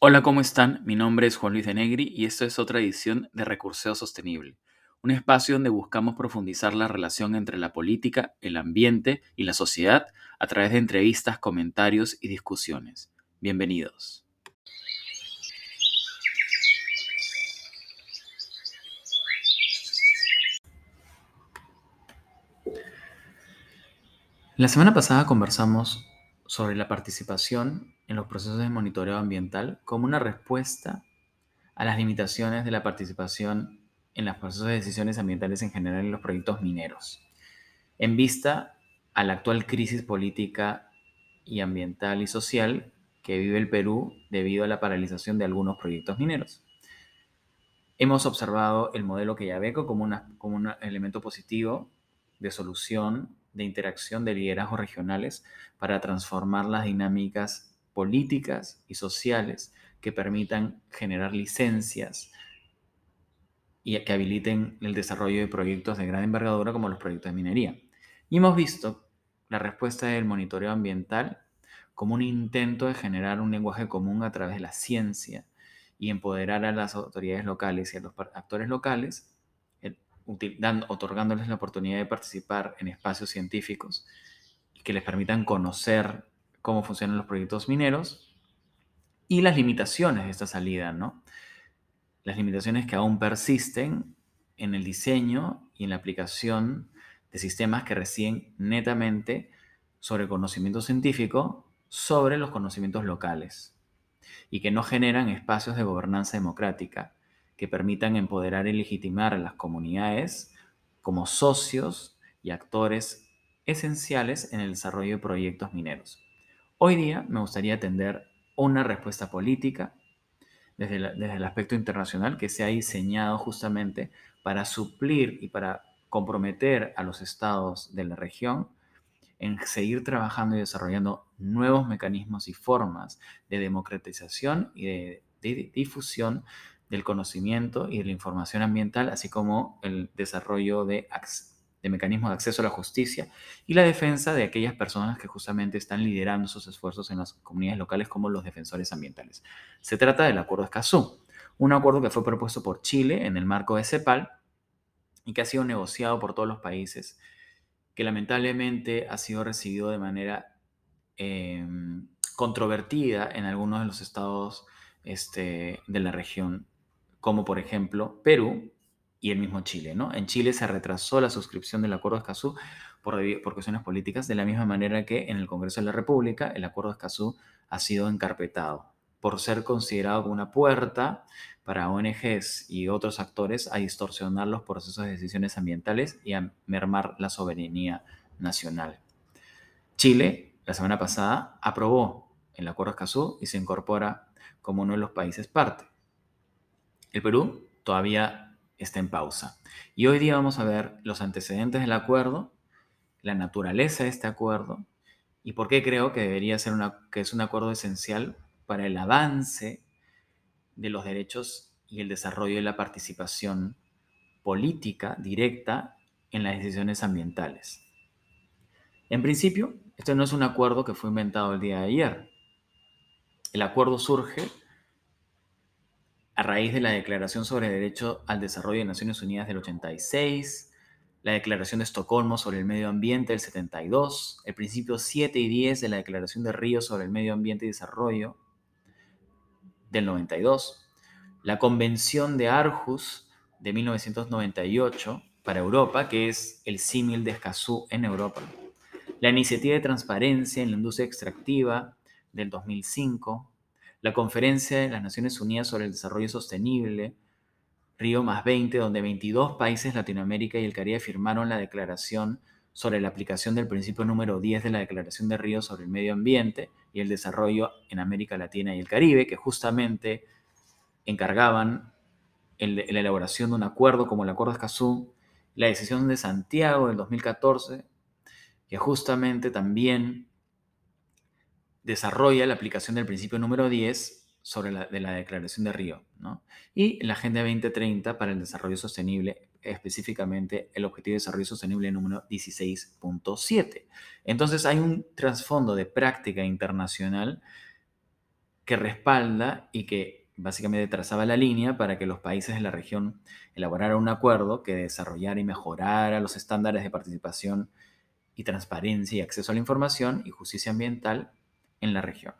Hola, ¿cómo están? Mi nombre es Juan Luis de Negri y esto es otra edición de Recurseo Sostenible, un espacio donde buscamos profundizar la relación entre la política, el ambiente y la sociedad a través de entrevistas, comentarios y discusiones. Bienvenidos. La semana pasada conversamos sobre la participación en los procesos de monitoreo ambiental como una respuesta a las limitaciones de la participación en los procesos de decisiones ambientales en general en los proyectos mineros, en vista a la actual crisis política y ambiental y social que vive el Perú debido a la paralización de algunos proyectos mineros. Hemos observado el modelo Quellaveco como, como un elemento positivo de solución de interacción de liderazgos regionales para transformar las dinámicas políticas y sociales que permitan generar licencias y que habiliten el desarrollo de proyectos de gran envergadura como los proyectos de minería. Y hemos visto la respuesta del monitoreo ambiental como un intento de generar un lenguaje común a través de la ciencia y empoderar a las autoridades locales y a los actores locales otorgándoles la oportunidad de participar en espacios científicos que les permitan conocer cómo funcionan los proyectos mineros y las limitaciones de esta salida, ¿no? Las limitaciones que aún persisten en el diseño y en la aplicación de sistemas que residen netamente sobre conocimiento científico sobre los conocimientos locales y que no generan espacios de gobernanza democrática que permitan empoderar y legitimar a las comunidades como socios y actores esenciales en el desarrollo de proyectos mineros. Hoy día me gustaría atender una respuesta política desde, el aspecto internacional que se ha diseñado justamente para suplir y para comprometer a los estados de la región en seguir trabajando y desarrollando nuevos mecanismos y formas de democratización y de difusión del conocimiento y de la información ambiental, así como el desarrollo de, mecanismos de acceso a la justicia y la defensa de aquellas personas que justamente están liderando sus esfuerzos en las comunidades locales como los defensores ambientales. Se trata del Acuerdo Escazú, un acuerdo que fue propuesto por Chile en el marco de CEPAL y que ha sido negociado por todos los países, que lamentablemente ha sido recibido de manera em, controvertida en algunos de los estados este, de la región como por ejemplo Perú y el mismo Chile. En Chile se retrasó la suscripción del Acuerdo de Escazú por, cuestiones políticas, de la misma manera que en el Congreso de la República el Acuerdo de Escazú ha sido encarpetado por ser considerado como una puerta para ONGs y otros actores a distorsionar los procesos de decisiones ambientales y a mermar la soberanía nacional. Chile, la semana pasada, aprobó el Acuerdo Escazú y se incorpora como uno de los países parte. El Perú todavía está en pausa. Y hoy día vamos a ver los antecedentes del acuerdo, la naturaleza de este acuerdo y por qué creo que debería ser una, que es un acuerdo esencial para el avance de los derechos y el desarrollo de la participación política directa en las decisiones ambientales. En principio, este no es un acuerdo que fue inventado el día de ayer. El acuerdo surge a raíz de la Declaración sobre Derecho al Desarrollo de Naciones Unidas del 86, la Declaración de Estocolmo sobre el Medio Ambiente del 72, el principio 7 y 10 de la Declaración de Río sobre el Medio Ambiente y Desarrollo del 92, la Convención de Arhus de 1998 para Europa, que es el símil de Escazú en Europa, la Iniciativa de Transparencia en la Industria Extractiva del 2005, la Conferencia de las Naciones Unidas sobre el Desarrollo Sostenible, Río más 20, donde 22 países Latinoamérica y el Caribe firmaron la declaración sobre la aplicación del principio número 10 de la Declaración de Río sobre el Medio Ambiente y el Desarrollo en América Latina y el Caribe, que justamente encargaban la elaboración de un acuerdo como el Acuerdo de Escazú, la decisión de Santiago del 2014, que justamente también desarrolla la aplicación del principio número 10 sobre la, de la Declaración de Río, ¿no? y la Agenda 2030 para el Desarrollo Sostenible, específicamente el Objetivo de Desarrollo Sostenible número 16.7. Entonces hay un trasfondo de práctica internacional que respalda y que básicamente trazaba la línea para que los países de la región elaboraran un acuerdo que desarrollara y mejorara los estándares de participación y transparencia y acceso a la información y justicia ambiental en la región.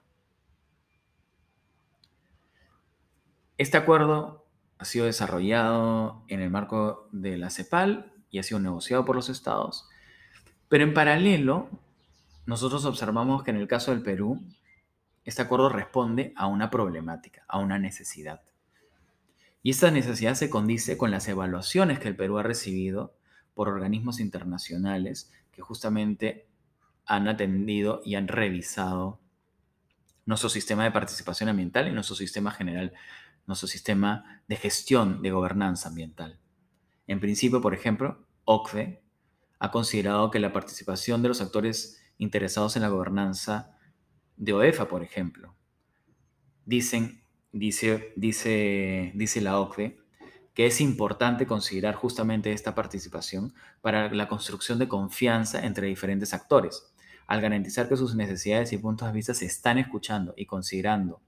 Este acuerdo ha sido desarrollado en el marco de la CEPAL y ha sido negociado por los estados, pero en paralelo nosotros observamos que en el caso del Perú, este acuerdo responde a una problemática, a una necesidad. Y esta necesidad se condice con las evaluaciones que el Perú ha recibido por organismos internacionales que justamente han atendido y han revisado nuestro sistema de participación ambiental y nuestro sistema general nuestro sistema de gestión de gobernanza ambiental. En principio, por ejemplo, OCDE ha considerado que la participación de los actores interesados en la gobernanza de OEFA, por ejemplo, dicen, dice, dice, dice la OCDE, que es importante considerar justamente esta participación para la construcción de confianza entre diferentes actores, al garantizar que sus necesidades y puntos de vista se están escuchando y considerando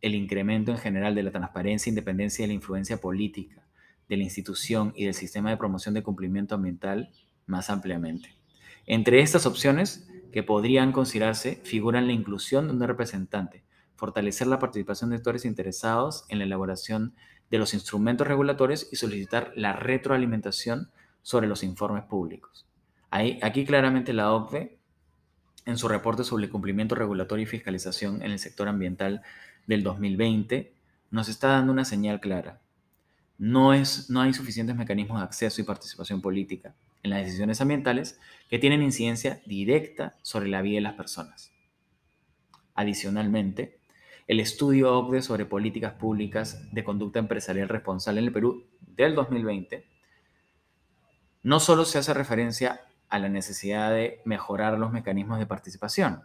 el incremento en general de la transparencia, independencia y la influencia política de la institución y del sistema de promoción de cumplimiento ambiental más ampliamente. Entre estas opciones que podrían considerarse figuran la inclusión de un representante, fortalecer la participación de actores interesados en la elaboración de los instrumentos regulatorios y solicitar la retroalimentación sobre los informes públicos. aquí claramente la OCDE, en su reporte sobre cumplimiento regulatorio y fiscalización en el sector ambiental, del 2020 nos está dando una señal clara. No, es, no hay suficientes mecanismos de acceso y participación política en las decisiones ambientales que tienen incidencia directa sobre la vida de las personas. Adicionalmente, el estudio OCDE sobre políticas públicas de conducta empresarial responsable en el Perú del 2020 no solo se hace referencia a la necesidad de mejorar los mecanismos de participación,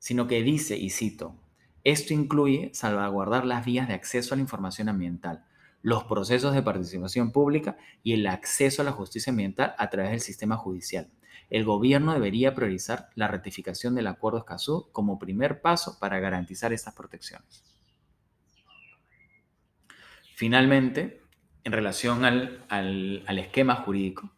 sino que dice, y cito, esto incluye salvaguardar las vías de acceso a la información ambiental, los procesos de participación pública y el acceso a la justicia ambiental a través del sistema judicial. El gobierno debería priorizar la ratificación del Acuerdo Escazú como primer paso para garantizar estas protecciones. Finalmente, en relación al, al esquema jurídico,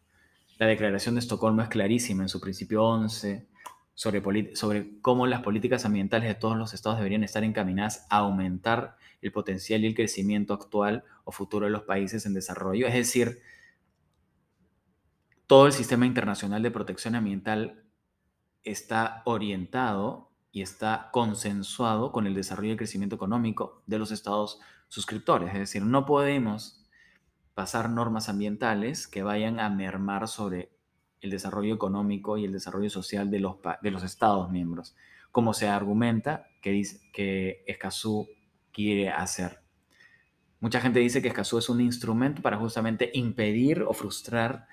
la Declaración de Estocolmo es clarísima en su principio 11, sobre, sobre cómo las políticas ambientales de todos los estados deberían estar encaminadas a aumentar el potencial y el crecimiento actual o futuro de los países en desarrollo. Es decir, todo el sistema internacional de protección ambiental está orientado y está consensuado con el desarrollo y el crecimiento económico de los estados suscriptores. Es decir, no podemos pasar normas ambientales que vayan a mermar sobre el desarrollo económico y el desarrollo social de los, de los Estados miembros, como se argumenta que, dice, que Escazú quiere hacer. Mucha gente dice que Escazú es un instrumento para justamente impedir o frustrar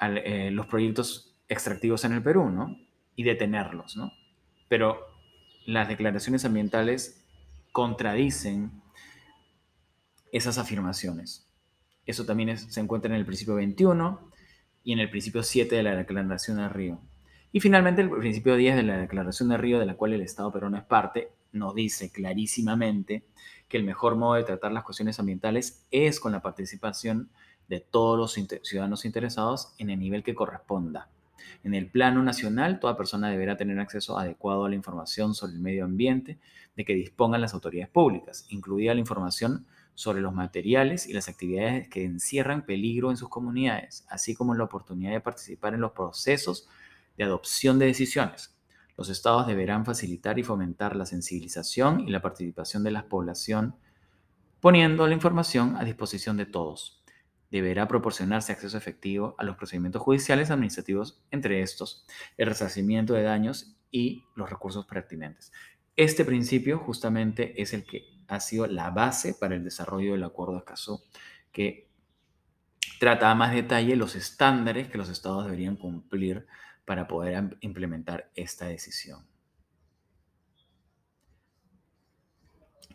eh, los proyectos extractivos en el Perú, ¿no? Y detenerlos, ¿no? Pero las declaraciones ambientales contradicen esas afirmaciones. Eso también se encuentra en el principio 21 y en el principio 7 de la Declaración de Río. Y finalmente el principio 10 de la Declaración de Río, de la cual el Estado peruano es parte, nos dice clarísimamente que el mejor modo de tratar las cuestiones ambientales es con la participación de todos los ciudadanos interesados en el nivel que corresponda. En el plano nacional, toda persona deberá tener acceso adecuado a la información sobre el medio ambiente de que dispongan las autoridades públicas, incluida la información sobre los materiales y las actividades que encierran peligro en sus comunidades, así como la oportunidad de participar en los procesos de adopción de decisiones. Los estados deberán facilitar y fomentar la sensibilización y la participación de la población, poniendo la información a disposición de todos. Deberá proporcionarse acceso efectivo a los procedimientos judiciales administrativos, entre estos el resarcimiento de daños y los recursos pertinentes. Este principio justamente es el que ha sido la base para el desarrollo del Acuerdo de Escazú, que trata a más detalle los estándares que los estados deberían cumplir para poder implementar esta decisión.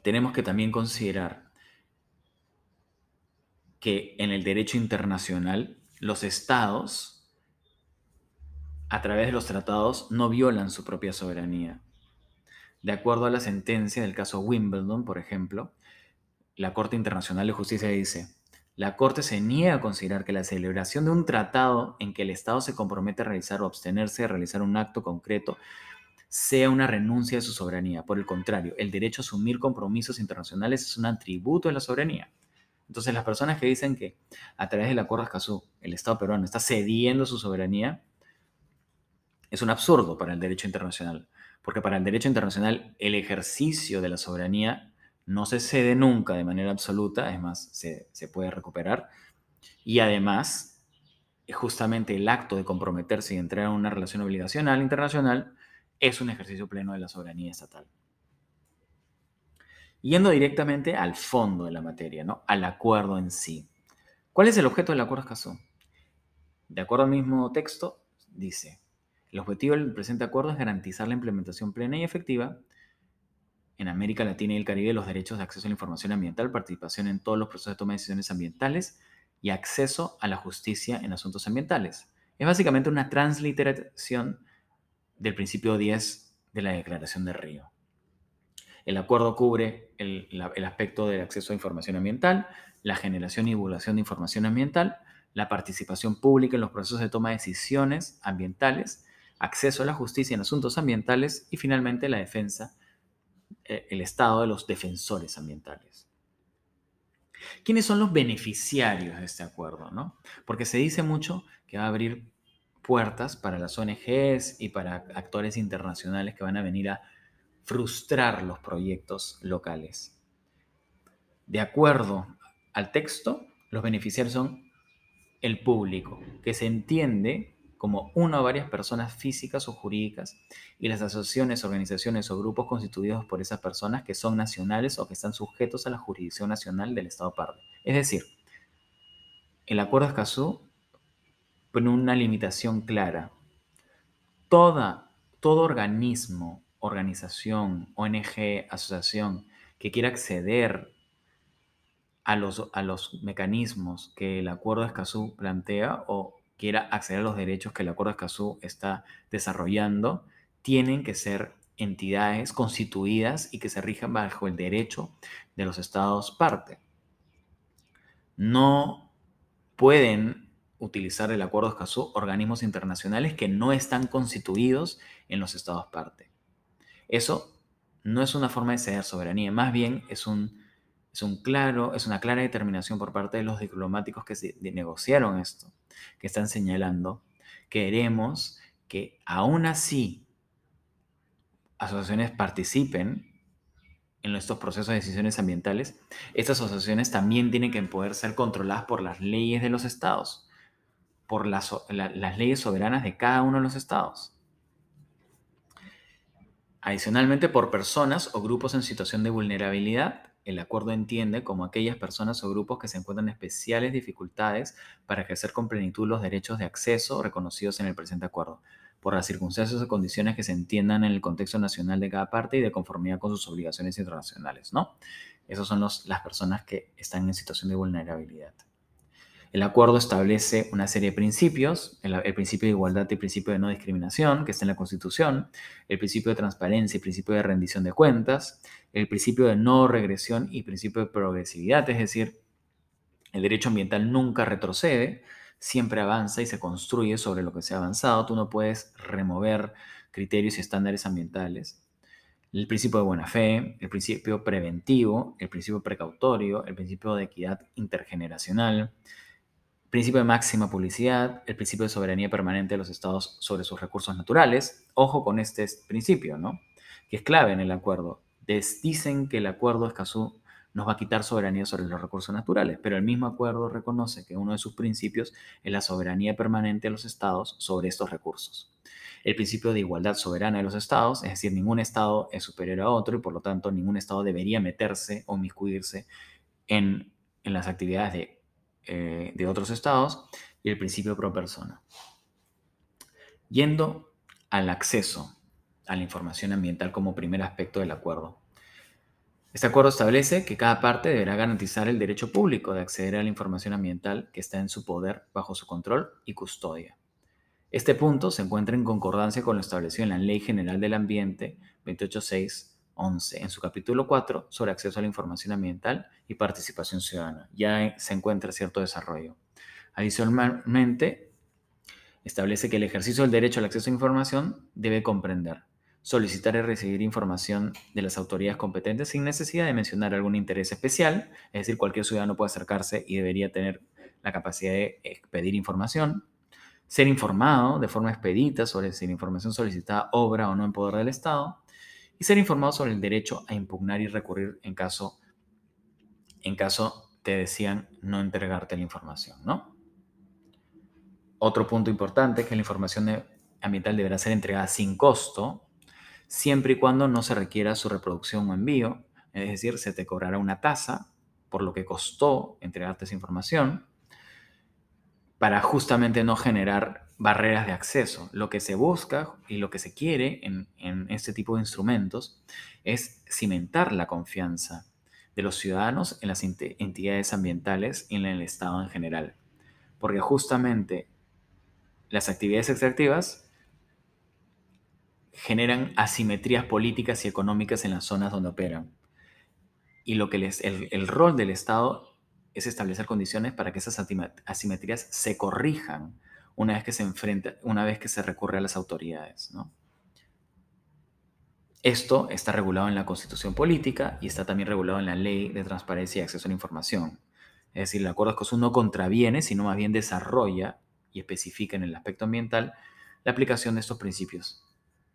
Tenemos que también considerar que en el derecho internacional los estados, a través de los tratados, no violan su propia soberanía De acuerdo a la sentencia del caso Wimbledon, por ejemplo, la Corte Internacional de Justicia dice, la Corte se niega a considerar que la celebración de un tratado en que el Estado se compromete a realizar o abstenerse de realizar un acto concreto sea una renuncia de su soberanía. Por el contrario, el derecho a asumir compromisos internacionales es un atributo de la soberanía. Entonces, las personas que dicen que a través del Acuerdo Escazú el Estado peruano está cediendo su soberanía, es un absurdo para el derecho internacional, porque para el derecho internacional el ejercicio de la soberanía no se cede nunca de manera absoluta, es más, se, puede recuperar, y además, justamente el acto de comprometerse y entrar en una relación obligacional internacional es un ejercicio pleno de la soberanía estatal. Yendo directamente al fondo de la materia, ¿no? al acuerdo en sí. ¿Cuál es el objeto del acuerdo Escazú? De acuerdo al mismo texto, dice, el objetivo del presente acuerdo es garantizar la implementación plena y efectiva en América Latina y el Caribe los derechos de acceso a la información ambiental, participación en todos los procesos de toma de decisiones ambientales y acceso a la justicia en asuntos ambientales. Es básicamente una transliteración del principio 10 de la Declaración de Río. El acuerdo cubre el, el, aspecto del acceso a información ambiental, la generación y divulgación de información ambiental, la participación pública en los procesos de toma de decisiones ambientales, acceso a la justicia en asuntos ambientales y finalmente la defensa, eh, el estado de los defensores ambientales. ¿Quiénes son los beneficiarios de este acuerdo? No? Porque se dice mucho que va a abrir puertas para las ONGs y para actores internacionales que van a venir a frustrar los proyectos locales. De acuerdo al texto, los beneficiarios son el público, que se entiende como una o varias personas físicas o jurídicas y las asociaciones, organizaciones o grupos constituidos por esas personas que son nacionales o que están sujetos a la jurisdicción nacional del Estado parte. Es decir, el Acuerdo de Escazú pone una limitación clara. Toda, todo organismo, organización, ONG, asociación que quiera acceder a los, a los mecanismos que el Acuerdo de Escazú plantea o quiera acceder a los derechos que el Acuerdo de Escazú está desarrollando, tienen que ser entidades constituidas y que se rijan bajo el derecho de los estados parte. No pueden utilizar el Acuerdo de Escazú organismos internacionales que no están constituidos en los estados parte. Eso no es una forma de ceder soberanía, más bien es un, es un claro, es una clara determinación por parte de los diplomáticos que negociaron esto que están señalando, queremos que aún así asociaciones participen en estos procesos de decisiones ambientales, estas asociaciones también tienen que poder ser controladas por las leyes de los estados, por las, las leyes soberanas de cada uno de los estados. Adicionalmente, por personas o grupos en situación de vulnerabilidad el acuerdo entiende como aquellas personas o grupos que se encuentran en especiales dificultades para ejercer con plenitud los derechos de acceso reconocidos en el presente acuerdo, por las circunstancias o condiciones que se entiendan en el contexto nacional de cada parte y de conformidad con sus obligaciones internacionales, ¿no? Esas son las personas que están en situación de vulnerabilidad. El acuerdo establece una serie de principios, el, principio de igualdad y el principio de no discriminación, que está en la Constitución, el principio de transparencia y el principio de rendición de cuentas, el principio de no regresión y principio de progresividad, es decir, el derecho ambiental nunca retrocede, siempre avanza y se construye sobre lo que se ha avanzado. Tú no puedes remover criterios y estándares ambientales. El principio de buena fe, el principio preventivo, el principio precautorio, el principio de equidad intergeneracional, principio de máxima publicidad, el principio de soberanía permanente de los estados sobre sus recursos naturales. Ojo con este principio, ¿no? Que es clave en el acuerdo. dicen que el acuerdo Escazú nos va a quitar soberanía sobre los recursos naturales, pero el mismo acuerdo reconoce que uno de sus principios es la soberanía permanente de los estados sobre estos recursos. El principio de igualdad soberana de los estados, es decir, ningún estado es superior a otro y por lo tanto ningún estado debería meterse o miscuirse en, en las actividades de eh, de otros estados y el principio pro persona. Yendo al acceso a la información ambiental como primer aspecto del acuerdo. Este acuerdo establece que cada parte deberá garantizar el derecho público de acceder a la información ambiental que está en su poder bajo su control y custodia. Este punto se encuentra en concordancia con lo establecido en la Ley General del Ambiente 286 11 en su capítulo 4 sobre acceso a la información ambiental y participación ciudadana. Ya se encuentra cierto desarrollo. Adicionalmente, establece que el ejercicio del derecho al acceso a información debe comprender solicitar y recibir información de las autoridades competentes sin necesidad de mencionar algún interés especial, es decir, cualquier ciudadano puede acercarse y debería tener la capacidad de pedir información, ser informado de forma expedita sobre si la información solicitada obra o no en poder del Estado, y ser informado sobre el derecho a impugnar y recurrir en caso, en caso te decían no entregarte la información, ¿no? Otro punto importante es que la información ambiental deberá ser entregada sin costo, siempre y cuando no se requiera su reproducción o envío, es decir, se te cobrará una tasa por lo que costó entregarte esa información, para justamente no generar barreras de acceso. Lo que se busca y lo que se quiere en, este tipo de instrumentos es cimentar la confianza de los ciudadanos en las entidades ambientales y en el Estado en general. Porque justamente las actividades extractivas generan asimetrías políticas y económicas en las zonas donde operan. Y lo que les, el, el rol del Estado es establecer condiciones para que esas asimetrías se corrijan una vez que se enfrenta, una vez que se recurre a las autoridades. Esto está regulado en la Constitución Política y está también regulado en la Ley de Transparencia y Acceso a la Información. Es decir, el Acuerdo de Escazú no contraviene, sino más bien desarrolla y especifica en el aspecto ambiental la aplicación de estos principios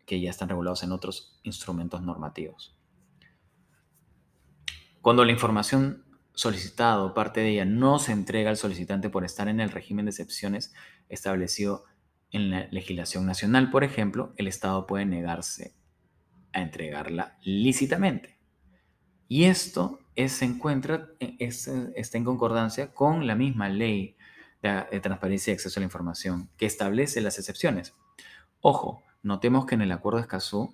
que ya están regulados en otros instrumentos normativos. Cuando la información solicitado, parte de ella, no se entrega al solicitante por estar en el régimen de excepciones establecido en la legislación nacional, por ejemplo, el Estado puede negarse a entregarla lícitamente. Y esto se encuentra, está en concordancia con la misma ley de, transparencia y acceso a la información que establece las excepciones. Ojo, notemos que en el acuerdo de Escazú,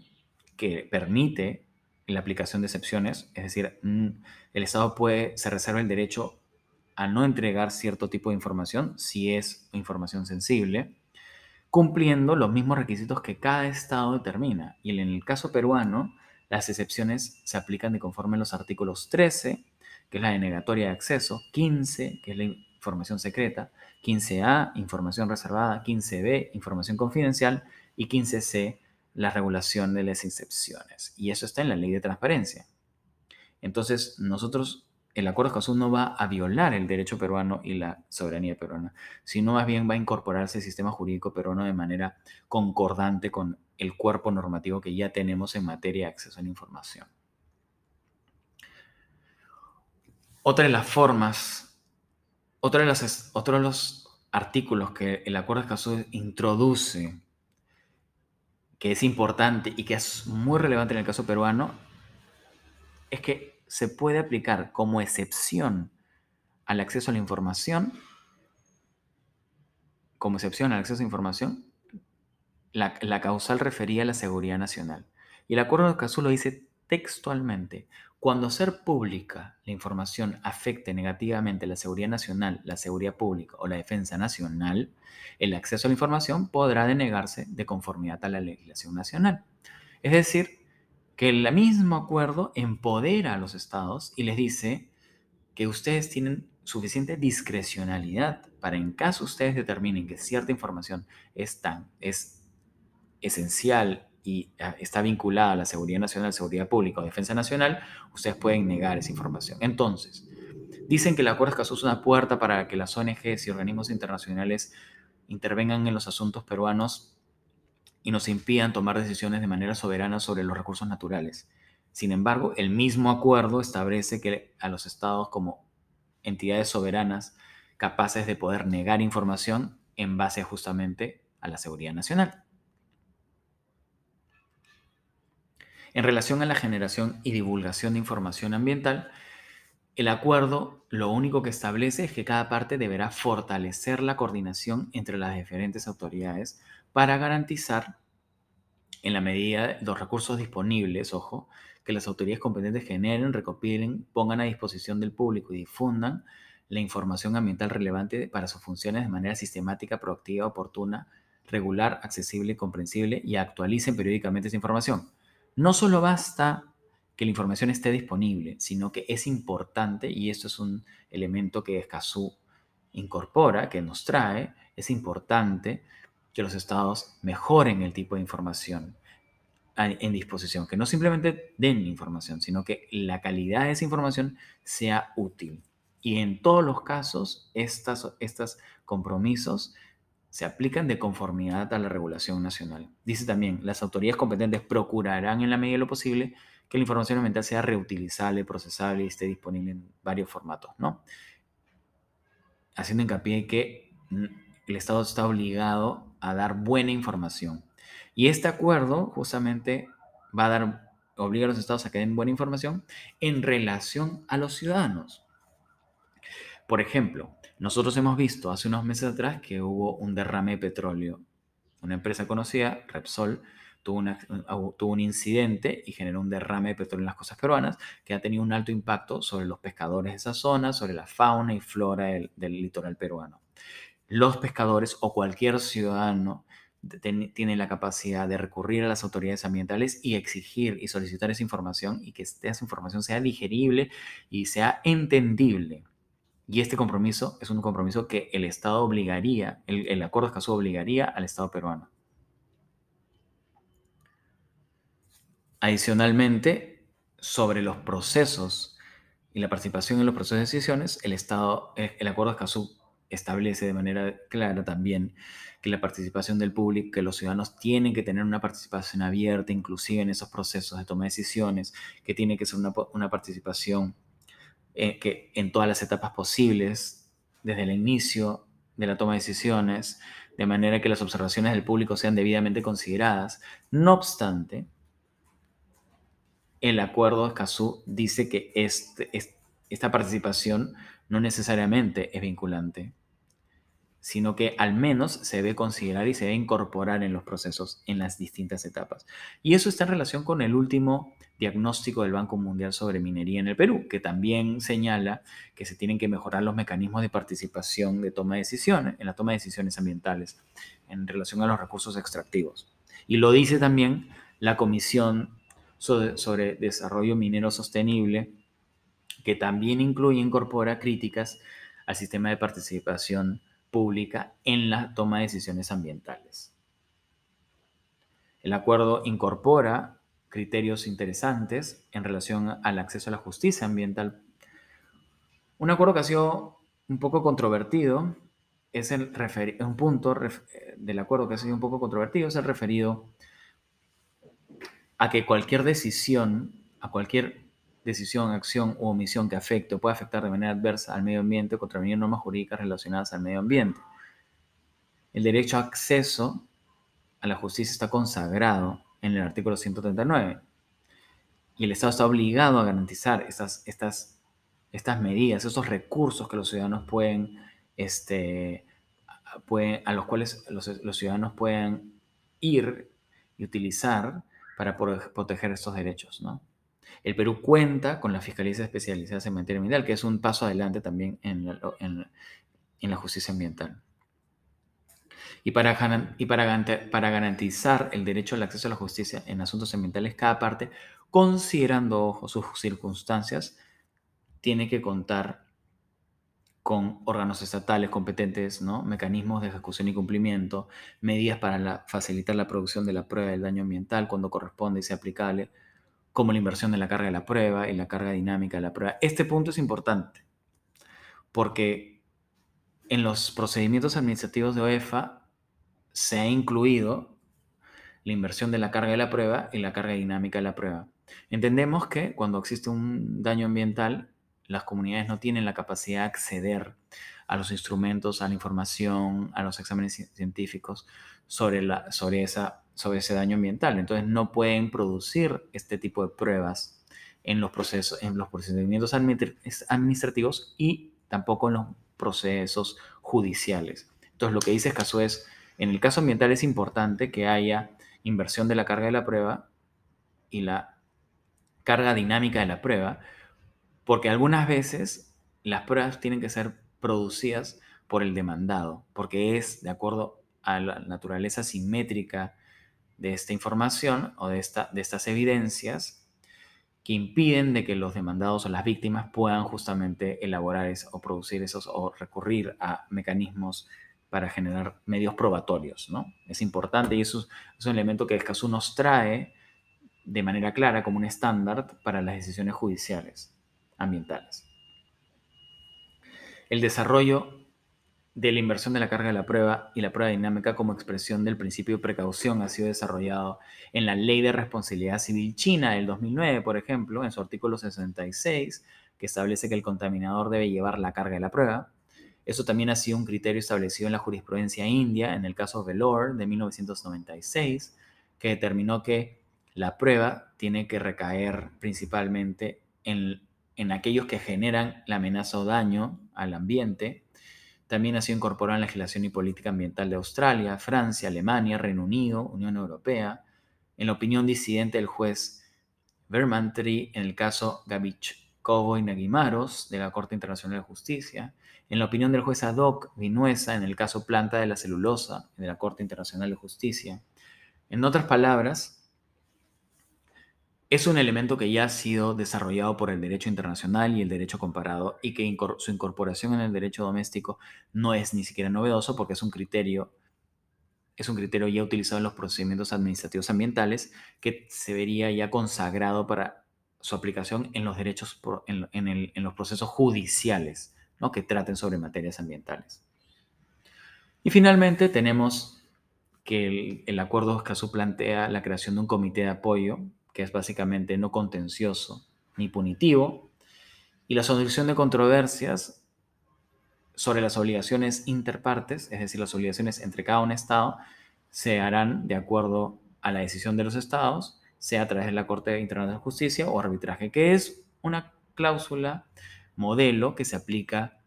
que permite la aplicación de excepciones, es decir, mm, el Estado puede, se reserva el derecho a no entregar cierto tipo de información si es información sensible, cumpliendo los mismos requisitos que cada Estado determina. Y en el caso peruano, las excepciones se aplican de conforme a los artículos 13, que es la denegatoria de acceso, 15, que es la información secreta, 15A, información reservada, 15B, información confidencial, y 15C, la regulación de las excepciones. Y eso está en la ley de transparencia. Entonces, nosotros, el acuerdo de Escazú no va a violar el derecho peruano y la soberanía peruana, sino más bien va a incorporarse al sistema jurídico peruano de manera concordante con el cuerpo normativo que ya tenemos en materia de acceso a la información. Otra de las formas, de otro de los artículos que el acuerdo de Escazú introduce que es importante y que es muy relevante en el caso peruano, es que se puede aplicar como excepción al acceso a la información, como excepción al acceso a la información, la, causal refería a la seguridad nacional. Y el acuerdo de Escazú lo dice textualmente. Cuando ser pública la información afecte negativamente la seguridad nacional, la seguridad pública o la defensa nacional, el acceso a la información podrá denegarse de conformidad a la legislación nacional. Es decir, que el mismo acuerdo empodera a los estados y les dice que ustedes tienen suficiente discrecionalidad para en caso ustedes determinen que cierta información es tan es esencial y ah, está vinculada a la seguridad nacional, seguridad pública o defensa nacional, ustedes pueden negar esa información. Entonces, dicen que el acuerdo Escazú es una puerta para que las ONGs y organismos internacionales intervengan en los asuntos peruanos y nos impidan tomar decisiones de manera soberana sobre los recursos naturales. Sin embargo, el mismo acuerdo establece que a los estados como entidades soberanas capaces de poder negar información en base justamente a la seguridad nacional. En relación a la generación y divulgación de información ambiental, el acuerdo lo único que establece es que cada parte deberá fortalecer la coordinación entre las diferentes autoridades para garantizar, en la medida de los recursos disponibles, ojo, que las autoridades competentes generen, recopilen, pongan a disposición del público y difundan la información ambiental relevante para sus funciones de manera sistemática, proactiva, oportuna, regular, accesible, comprensible y actualicen periódicamente esa información. No solo basta que la información esté disponible, sino que es importante, y esto es un elemento que Escazú incorpora, que nos trae, es importante que los estados mejoren el tipo de información en disposición, que no simplemente den información, sino que la calidad de esa información sea útil. Y en todos los casos, estos estas compromisos se aplican de conformidad a la regulación nacional. Dice también, las autoridades competentes procurarán en la medida de lo posible que la información ambiental sea reutilizable, procesable y esté disponible en varios formatos, ¿no? Haciendo hincapié que mm, el Estado está obligado a dar buena información. Y este acuerdo justamente va a dar, obliga a los estados a que den buena información en relación a los ciudadanos. Por ejemplo, nosotros hemos visto hace unos meses atrás que hubo un derrame de petróleo. Una empresa conocida, Repsol, tuvo, un incidente y generó un derrame de petróleo en las costas peruanas que ha tenido un alto impacto sobre los pescadores de esa zona, sobre la fauna y flora del, litoral peruano. Los pescadores o cualquier ciudadano tiene la capacidad de recurrir a las autoridades ambientales y exigir y solicitar esa información y que esa información sea digerible y sea entendible. Y este compromiso es un compromiso que el Estado obligaría, el, acuerdo de Escazú obligaría al Estado peruano. Adicionalmente, sobre los procesos y la participación en los procesos de decisiones, el Estado, eh, el acuerdo de Escazú establece de manera clara también que la participación del público, que los ciudadanos tienen que tener una participación abierta, inclusive en esos procesos de toma de decisiones, que tiene que ser una, una participación eh, que en todas las etapas posibles, desde el inicio de la toma de decisiones, de manera que las observaciones del público sean debidamente consideradas. No obstante, el acuerdo de Escazú dice que este, esta participación no necesariamente es vinculante sino que al menos se debe considerar y se debe incorporar en los procesos en las distintas etapas. Y eso está en relación con el último diagnóstico del Banco Mundial sobre minería en el Perú, que también señala que se tienen que mejorar los mecanismos de participación de toma de decisiones, en la toma de decisiones ambientales, en relación a los recursos extractivos. Y lo dice también la Comisión sobre, sobre Desarrollo Minero Sostenible, que también incluye e incorpora críticas al sistema de participación pública en la toma de decisiones ambientales. El acuerdo incorpora criterios interesantes en relación al acceso a la justicia ambiental. Un acuerdo que ha sido un poco controvertido es el un punto del acuerdo que ha sido un poco controvertido es el referido a que cualquier decisión, a cualquier decisión, acción u omisión que afecte o pueda afectar de manera adversa al medio ambiente o contravenir normas jurídicas relacionadas al medio ambiente. El derecho a acceso a la justicia está consagrado en el artículo 139 y el Estado está obligado a garantizar estas, estas, estas medidas, esos recursos que los ciudadanos pueden, este, pueden a los cuales los, los ciudadanos pueden ir y utilizar para proteger estos derechos, ¿no? El Perú cuenta con la Fiscalía Especializada en Materia Ambiental, que es un paso adelante también en la, justicia ambiental. Y, para, garantizar el derecho al acceso a la justicia en asuntos ambientales, cada parte, considerando sus circunstancias, tiene que contar con órganos estatales competentes, ¿no? mecanismos de ejecución y cumplimiento, medidas para facilitar la producción de la prueba del daño ambiental cuando corresponde y sea aplicable, como la inversión de la carga de la prueba y la carga dinámica de la prueba. Este punto es importante porque en los procedimientos administrativos de OEFA se ha incluido la inversión de la carga de la prueba y la carga dinámica de la prueba. Entendemos que cuando existe un daño ambiental, las comunidades no tienen la capacidad de acceder a los instrumentos, a la información, a los exámenes científicos sobre, la, sobre esa sobre ese daño ambiental. Entonces no pueden producir este tipo de pruebas en los procesos, en los procedimientos administrativos y tampoco en los procesos judiciales. Entonces lo que dice caso es, en el caso ambiental es importante que haya inversión de la carga de la prueba y la carga dinámica de la prueba, porque algunas veces las pruebas tienen que ser producidas por el demandado, porque es de acuerdo a la naturaleza simétrica de esta información o de, esta, de estas evidencias que impiden de que los demandados o las víctimas puedan justamente elaborar o producir esos o recurrir a mecanismos para generar medios probatorios, ¿no? Es importante y eso es un elemento que Escazú nos trae de manera clara como un estándar para las decisiones judiciales ambientales. El desarrollo de la inversión de la carga de la prueba y la prueba dinámica como expresión del principio de precaución ha sido desarrollado en la Ley de Responsabilidad Civil China del 2009, por ejemplo, en su artículo 66, que establece que el contaminador debe llevar la carga de la prueba. Eso también ha sido un criterio establecido en la jurisprudencia india, en el caso Velor de 1996, que determinó que la prueba tiene que recaer principalmente en, en aquellos que generan la amenaza o daño al ambiente. También ha sido incorporado en la legislación y política ambiental de Australia, Francia, Alemania, Reino Unido, Unión Europea, en la opinión disidente del juez Vermantry en el caso Gavichkovo y Naguimaros de la Corte Internacional de Justicia, en la opinión del juez Adoc Vinuesa en el caso Planta de la Celulosa de la Corte Internacional de Justicia. En otras palabras, es un elemento que ya ha sido desarrollado por el derecho internacional y el derecho comparado y que su incorporación en el derecho doméstico no es ni siquiera novedoso porque es un criterio es un criterio ya utilizado en los procedimientos administrativos ambientales que se vería ya consagrado para su aplicación en los derechos en, los procesos judiciales ¿no? que traten sobre materias ambientales. Y finalmente tenemos que el, el acuerdo Escazú plantea la creación de un comité de apoyo que es básicamente no contencioso ni punitivo, y la solución de controversias sobre las obligaciones interpartes, es decir, las obligaciones entre cada un Estado, se harán de acuerdo a la decisión de los Estados, sea a través de la Corte Internacional de Justicia o arbitraje, que es una cláusula modelo que se aplica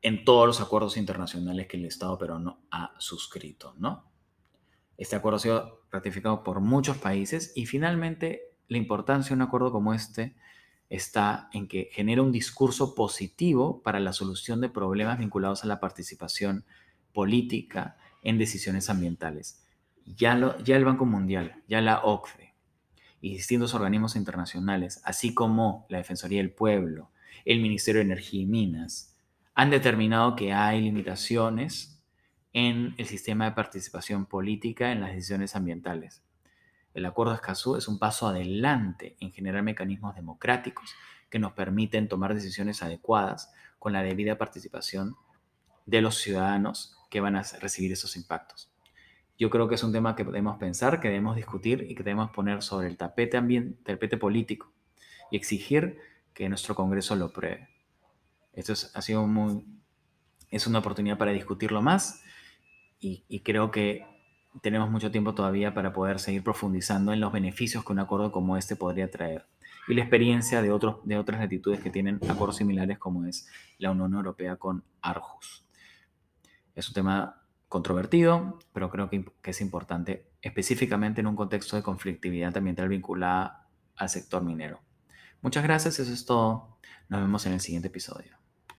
en todos los acuerdos internacionales que el Estado peruano ha suscrito, ¿no? Este acuerdo ha sido ratificado por muchos países y finalmente la importancia de un acuerdo como este está en que genera un discurso positivo para la solución de problemas vinculados a la participación política en decisiones ambientales. Ya, el Banco Mundial, ya la OCDE y distintos organismos internacionales, así como la Defensoría del Pueblo, el Ministerio de Energía y Minas, han determinado que hay limitaciones en el sistema de participación política en las decisiones ambientales. El Acuerdo de Escazú es un paso adelante en generar mecanismos democráticos que nos permiten tomar decisiones adecuadas con la debida participación de los ciudadanos que van a recibir esos impactos. Yo creo que es un tema que podemos pensar, que debemos discutir y que debemos poner sobre el tapete, ambiente, tapete político y exigir que nuestro Congreso lo pruebe. Esto es, ha sido muy, es una oportunidad para discutirlo más y, creo que tenemos mucho tiempo todavía para poder seguir profundizando en los beneficios que un acuerdo como este podría traer y la experiencia de, otros, de otras latitudes que tienen acuerdos similares como es la Unión Europea con Arjus. Es un tema controvertido, pero creo que, que es importante específicamente en un contexto de conflictividad ambiental vinculada al sector minero. Muchas gracias, eso es todo. Nos vemos en el siguiente episodio.